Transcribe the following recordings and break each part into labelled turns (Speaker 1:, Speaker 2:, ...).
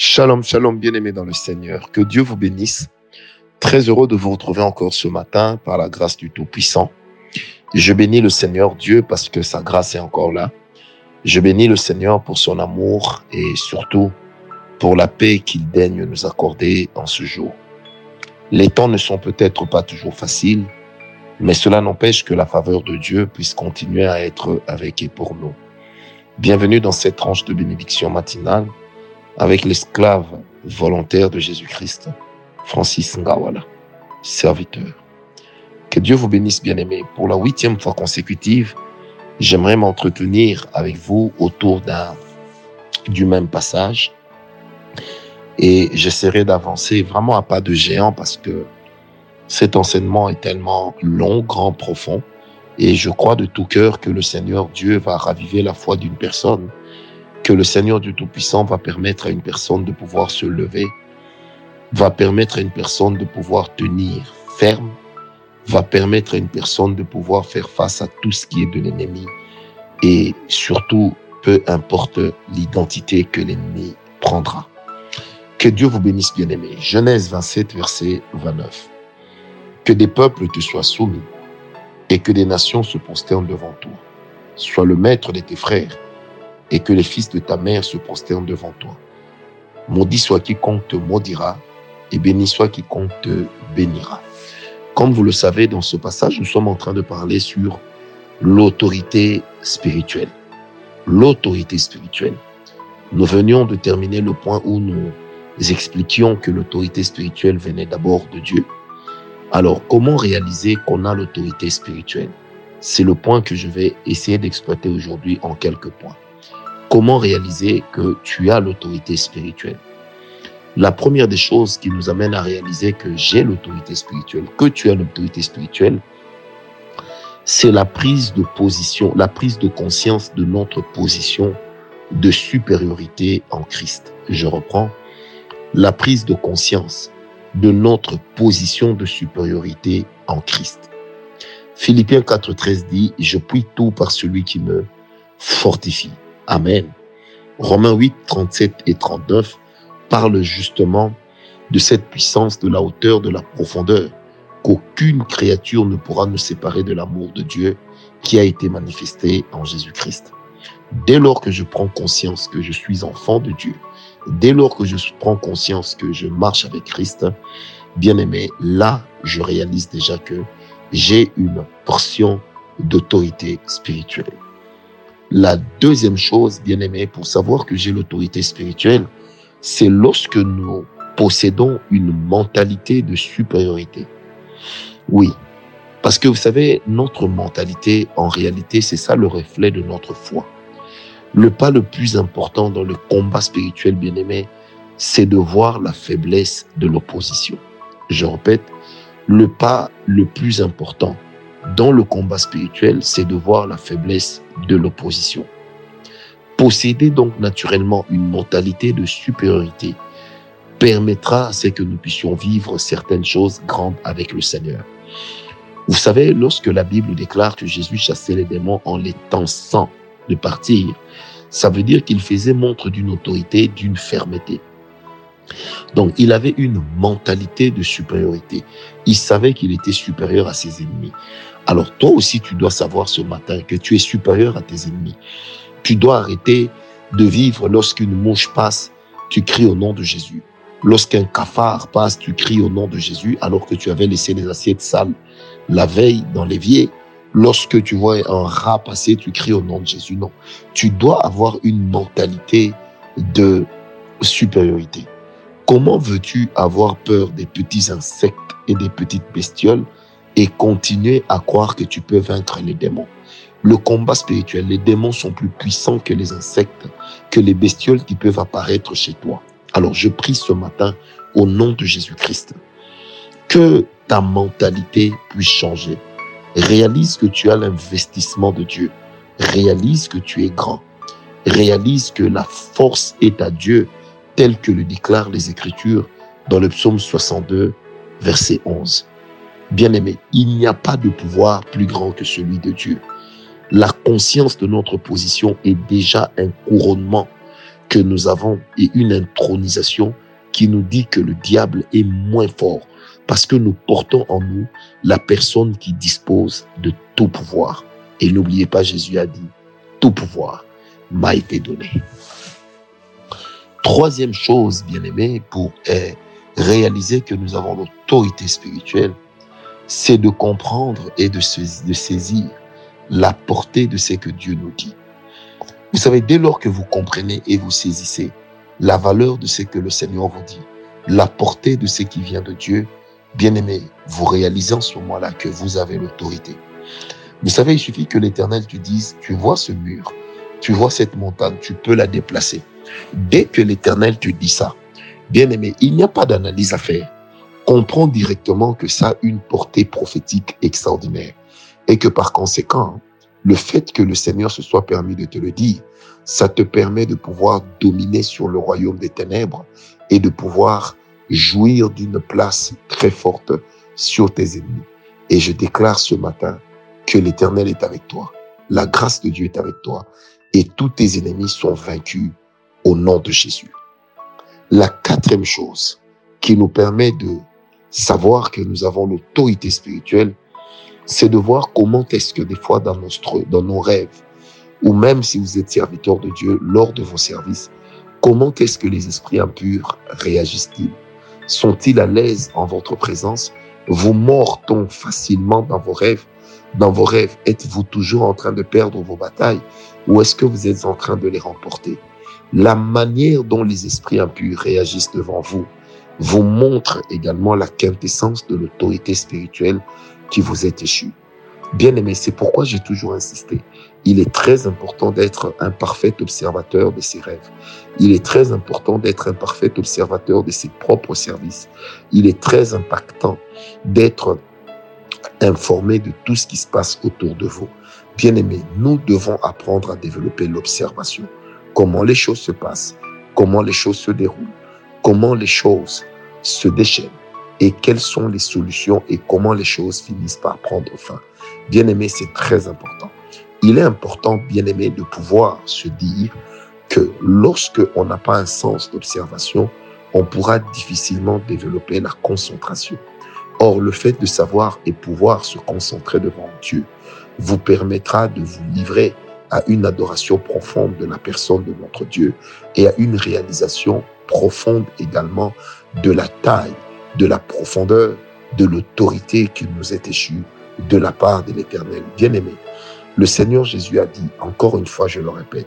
Speaker 1: Shalom, shalom, bien-aimés dans le Seigneur. Que Dieu vous bénisse. Très heureux de vous retrouver encore ce matin par la grâce du Tout-Puissant. Je bénis le Seigneur Dieu parce que sa grâce est encore là. Je bénis le Seigneur pour son amour et surtout pour la paix qu'il daigne nous accorder en ce jour. Les temps ne sont peut-être pas toujours faciles, mais cela n'empêche que la faveur de Dieu puisse continuer à être avec et pour nous. Bienvenue dans cette tranche de bénédiction matinale avec l'esclave volontaire de Jésus-Christ, Francis Ngawala, serviteur. Que Dieu vous bénisse, bien-aimés. Pour la huitième fois consécutive, j'aimerais m'entretenir avec vous autour du même passage. Et j'essaierai d'avancer vraiment à pas de géant parce que cet enseignement est tellement long, grand, profond. Et je crois de tout cœur que le Seigneur Dieu va raviver la foi d'une personne que le Seigneur du Tout-Puissant va permettre à une personne de pouvoir se lever, va permettre à une personne de pouvoir tenir ferme, va permettre à une personne de pouvoir faire face à tout ce qui est de l'ennemi et surtout, peu importe l'identité que l'ennemi prendra. Que Dieu vous bénisse, bien-aimés. Genèse 27, verset 29. Que des peuples te soient soumis et que des nations se prosternent devant toi. Sois le maître de tes frères et que les fils de ta mère se prosternent devant toi. Maudit soit quiconque te maudira, et béni soit quiconque te bénira. Comme vous le savez, dans ce passage, nous sommes en train de parler sur l'autorité spirituelle. L'autorité spirituelle. Nous venions de terminer le point où nous expliquions que l'autorité spirituelle venait d'abord de Dieu. Alors, comment réaliser qu'on a l'autorité spirituelle? C'est le point que je vais essayer d'exploiter aujourd'hui en quelques points. Comment réaliser que tu as l'autorité spirituelle? La première des choses qui nous amène à réaliser que j'ai l'autorité spirituelle, que tu as l'autorité spirituelle, c'est la prise de position, la prise de conscience de notre position de supériorité en Christ. Je reprends la prise de conscience de notre position de supériorité en Christ. Philippiens 4.13 dit, je puis tout par celui qui me fortifie. Amen. Romains 8, 37 et 39 parlent justement de cette puissance, de la hauteur, de la profondeur, qu'aucune créature ne pourra nous séparer de l'amour de Dieu qui a été manifesté en Jésus-Christ. Dès lors que je prends conscience que je suis enfant de Dieu, dès lors que je prends conscience que je marche avec Christ, bien aimé, là, je réalise déjà que j'ai une portion d'autorité spirituelle. La deuxième chose, bien aimé, pour savoir que j'ai l'autorité spirituelle, c'est lorsque nous possédons une mentalité de supériorité. Oui, parce que vous savez, notre mentalité, en réalité, c'est ça le reflet de notre foi. Le pas le plus important dans le combat spirituel, bien aimé, c'est de voir la faiblesse de l'opposition. Je répète, le pas le plus important dans le combat spirituel, c'est de voir la faiblesse de l'opposition. Posséder donc naturellement une mentalité de supériorité permettra à ce que nous puissions vivre certaines choses grandes avec le Seigneur. Vous savez, lorsque la Bible déclare que Jésus chassait les démons en les tensant de partir, ça veut dire qu'il faisait montre d'une autorité, d'une fermeté. Donc, il avait une mentalité de supériorité. Il savait qu'il était supérieur à ses ennemis. Alors, toi aussi, tu dois savoir ce matin que tu es supérieur à tes ennemis. Tu dois arrêter de vivre lorsqu'une mouche passe, tu cries au nom de Jésus. Lorsqu'un cafard passe, tu cries au nom de Jésus alors que tu avais laissé les assiettes sales la veille dans l'évier. Lorsque tu vois un rat passer, tu cries au nom de Jésus. Non. Tu dois avoir une mentalité de supériorité. Comment veux-tu avoir peur des petits insectes et des petites bestioles et continuer à croire que tu peux vaincre les démons Le combat spirituel, les démons sont plus puissants que les insectes, que les bestioles qui peuvent apparaître chez toi. Alors je prie ce matin au nom de Jésus-Christ que ta mentalité puisse changer. Réalise que tu as l'investissement de Dieu. Réalise que tu es grand. Réalise que la force est à Dieu tel que le déclarent les Écritures dans le psaume 62, verset 11. Bien-aimé, il n'y a pas de pouvoir plus grand que celui de Dieu. La conscience de notre position est déjà un couronnement que nous avons et une intronisation qui nous dit que le diable est moins fort parce que nous portons en nous la personne qui dispose de tout pouvoir. Et n'oubliez pas, Jésus a dit, tout pouvoir m'a été donné. Troisième chose, bien aimé, pour eh, réaliser que nous avons l'autorité spirituelle, c'est de comprendre et de, saisir la portée de ce que Dieu nous dit. Vous savez, dès lors que vous comprenez et vous saisissez la valeur de ce que le Seigneur vous dit, la portée de ce qui vient de Dieu, bien aimé, vous réalisez en ce moment-là que vous avez l'autorité. Vous savez, il suffit que l'Éternel te dise, tu vois ce mur, tu vois cette montagne, tu peux la déplacer. Dès que l'Éternel te dit ça, bien aimé, il n'y a pas d'analyse à faire. Comprends directement que ça a une portée prophétique extraordinaire et que par conséquent, le fait que le Seigneur se soit permis de te le dire, ça te permet de pouvoir dominer sur le royaume des ténèbres et de pouvoir jouir d'une place très forte sur tes ennemis. Et je déclare ce matin que l'Éternel est avec toi. La grâce de Dieu est avec toi. Et tous tes ennemis sont vaincus au nom de Jésus. La quatrième chose qui nous permet de savoir que nous avons l'autorité spirituelle, c'est de voir comment est-ce que des fois dans, dans nos rêves, ou même si vous êtes serviteur de Dieu lors de vos services, comment est-ce que les esprits impurs réagissent-ils? Sont-ils à l'aise en votre présence? Vous mord-on facilement dans vos rêves? Dans vos rêves, êtes-vous toujours en train de perdre vos batailles? Ou est-ce que vous êtes en train de les remporter? La manière dont les esprits impurs réagissent devant vous vous montre également la quintessence de l'autorité spirituelle qui vous est échue. Bien aimé, c'est pourquoi j'ai toujours insisté. Il est très important d'être un parfait observateur de ses rêves. Il est très important d'être un parfait observateur de ses propres services. Il est très impactant d'être informé de tout ce qui se passe autour de vous. Bien aimé, nous devons apprendre à développer l'observation. Comment les choses se passent, comment les choses se déroulent, comment les choses se déchaînent et quelles sont les solutions et comment les choses finissent par prendre fin. Bien aimé, c'est très important. Il est important, bien aimé, de pouvoir se dire que lorsque on n'a pas un sens d'observation, on pourra difficilement développer la concentration. Or, le fait de savoir et pouvoir se concentrer devant Dieu vous permettra de vous livrer à une adoration profonde de la personne de notre Dieu et à une réalisation profonde également de la taille, de la profondeur, de l'autorité qui nous est échue de la part de l'Éternel. Bien-aimé, le Seigneur Jésus a dit, encore une fois, je le répète,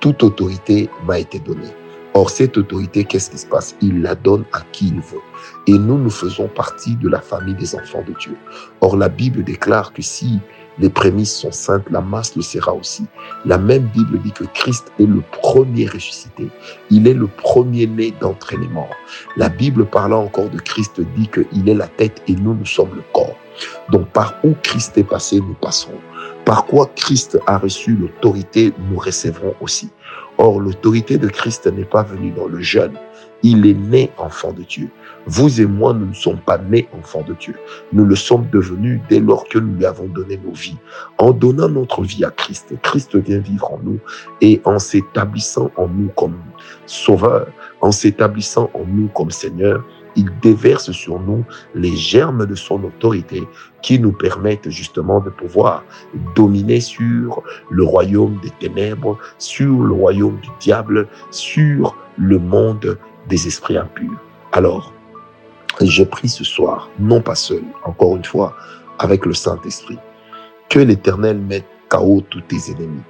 Speaker 1: toute autorité m'a été donnée. Or, cette autorité, qu'est-ce qui se passe? Il la donne à qui il veut. Et nous, nous faisons partie de la famille des enfants de Dieu. Or, la Bible déclare que si les prémices sont saintes, la masse le sera aussi. La même Bible dit que Christ est le premier ressuscité. Il est le premier-né d'entraînement. La Bible parlant encore de Christ dit qu'il est la tête et nous, nous sommes le corps. Donc par où Christ est passé, nous passerons. Par quoi Christ a reçu l'autorité, nous recevrons aussi. Or, l'autorité de Christ n'est pas venue dans le jeûne. Il est né enfant de Dieu. Vous et moi, nous ne sommes pas nés enfants de Dieu. Nous le sommes devenus dès lors que nous lui avons donné nos vies. En donnant notre vie à Christ, Christ vient vivre en nous et en s'établissant en nous comme sauveur, en s'établissant en nous comme Seigneur, il déverse sur nous les germes de son autorité qui nous permettent justement de pouvoir dominer sur le royaume des ténèbres, sur le royaume du diable, sur le monde des esprits impurs. Alors, je prie ce soir, non pas seul, encore une fois, avec le Saint-Esprit, que l'Éternel mette KO tous tes ennemis,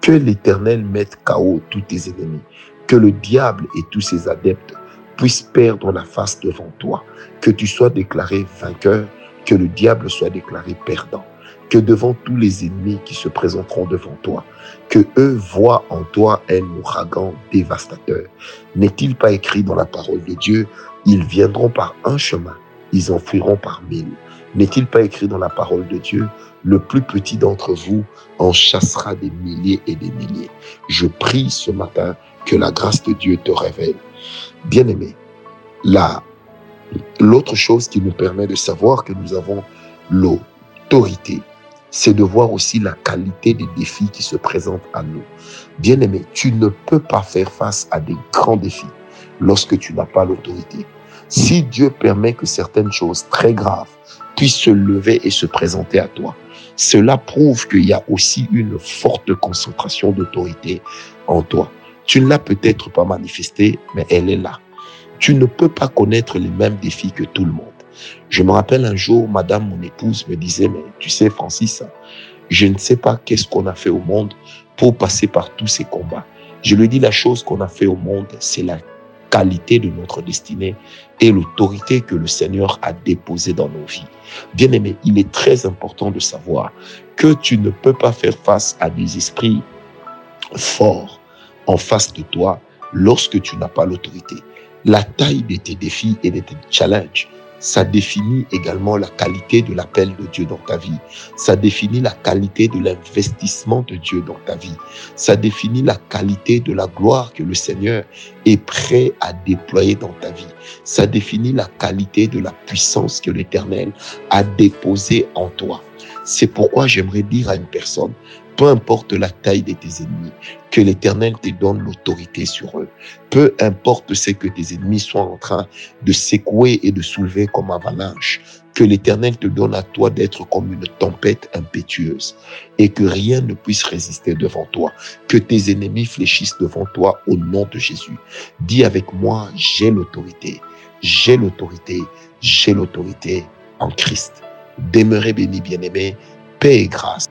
Speaker 1: que l'Éternel mette KO tous tes ennemis, que le diable et tous ses adeptes puisse perdre la face devant toi, que tu sois déclaré vainqueur, que le diable soit déclaré perdant, que devant tous les ennemis qui se présenteront devant toi, que eux voient en toi un ouragan dévastateur. N'est-il pas écrit dans la parole de Dieu, ils viendront par un chemin, ils en fuiront par mille. N'est-il pas écrit dans la parole de Dieu, le plus petit d'entre vous en chassera des milliers et des milliers. Je prie ce matin que la grâce de Dieu te révèle Bien-aimé, l'autre chose qui nous permet de savoir que nous avons l'autorité c'est de voir aussi la qualité des défis qui se présentent à nous. Bien aimé, tu ne peux pas faire face à des grands défis lorsque tu n'as pas l'autorité. Si Dieu permet que certaines choses très graves puissent se lever et se présenter à toi, cela prouve qu'il y a aussi une forte concentration d'autorité en toi. Tu ne l'as peut-être pas manifestée, mais elle est là. Tu ne peux pas connaître les mêmes défis que tout le monde. Je me rappelle un jour, madame, mon épouse, me disait, mais tu sais, Francis, je ne sais pas qu'est-ce qu'on a fait au monde pour passer par tous ces combats. Je lui dis la chose qu'on a fait au monde, c'est la qualité de notre destinée et l'autorité que le Seigneur a déposée dans nos vies. Bien aimé, il est très important de savoir que tu ne peux pas faire face à des esprits forts en face de toi lorsque tu n'as pas l'autorité. La taille de tes défis et de tes challenges ça définit également la qualité de l'appel de Dieu dans ta vie. Ça définit la qualité de l'investissement de Dieu dans ta vie. Ça définit la qualité de la gloire que le Seigneur est prêt à déployer dans ta vie. Ça définit la qualité de la puissance que l'Éternel a déposée en toi. C'est pourquoi j'aimerais dire à une personne, peu importe la taille de tes ennemis, que l'Éternel te donne l'autorité sur eux. Peu importe ce que tes ennemis soient en train de secouer et de soulever comme avalanche, que l'Éternel te donne à toi d'être comme une tempête impétueuse et que rien ne puisse résister devant toi, que tes ennemis fléchissent devant toi au nom de Jésus. Dis avec moi, j'ai l'autorité, j'ai l'autorité, j'ai l'autorité en Christ. Demeurez béni, bien-aimé, paix et grâce